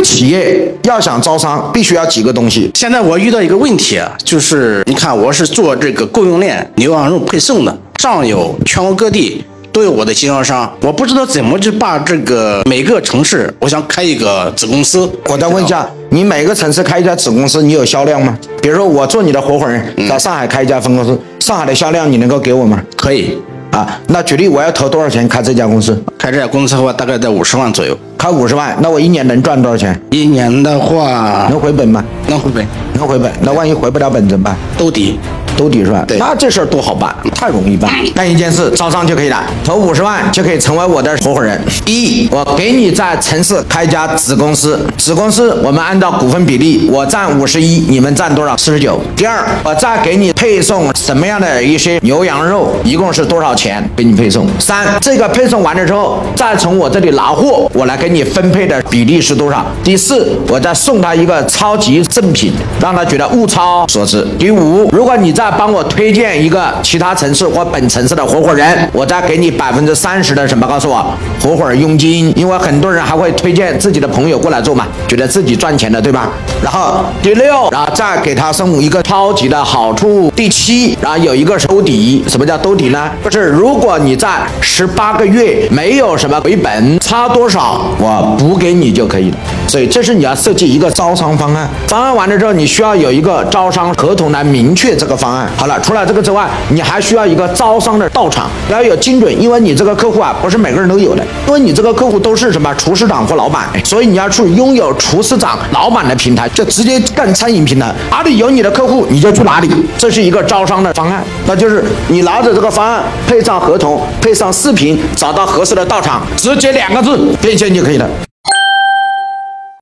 个企业要想招商，必须要几个东西。现在我遇到一个问题啊，就是你看我是做这个供应链牛羊肉配送的，上有全国各地都有我的经销商，我不知道怎么去把这个每个城市，我想开一个子公司。我再问一下，你每个城市开一家子公司，你有销量吗？比如说我做你的合伙人，在上海开一家分公司，上海的销量你能够给我吗？可以啊，那举例我要投多少钱开这家公司？开这家公司的话，大概在五十万左右。开五十万，那我一年能赚多少钱？一年的话能回本吗？能回本，能回本。那万一回不了本怎么办？兜底。兜底是吧？对，那这事儿多好办，太容易办。干一件事，招商就可以了，投五十万就可以成为我的合伙人。一，我给你在城市开一家子公司，子公司我们按照股份比例，我占五十一，你们占多少？四十九。第二，我再给你配送什么样的一些牛羊肉，一共是多少钱给你配送？三，这个配送完了之后，再从我这里拿货，我来给你分配的比例是多少？第四，我再送他一个超级赠品，让他觉得物超所值。第五，如果你在再帮我推荐一个其他城市或本城市的合伙人，我再给你百分之三十的什么？告诉我，合伙佣金。因为很多人还会推荐自己的朋友过来做嘛，觉得自己赚钱的，对吧？然后第六，然后再给他送一个超级的好处。第七，然后有一个兜底。什么叫兜底呢？就是如果你在十八个月没有什么回本，差多少我补给你就可以了。所以这是你要设计一个招商方案。方案完了之后，你需要有一个招商合同来明确这个方案。好了，除了这个之外，你还需要一个招商的到场，要有精准，因为你这个客户啊，不是每个人都有的，因为你这个客户都是什么厨师长或老板，所以你要去拥有厨师长、老板的平台，就直接干餐饮平台，哪里有你的客户，你就去哪里，这是一个招商的方案。那就是你拿着这个方案，配上合同，配上视频，找到合适的道场，直接两个字变现就可以了。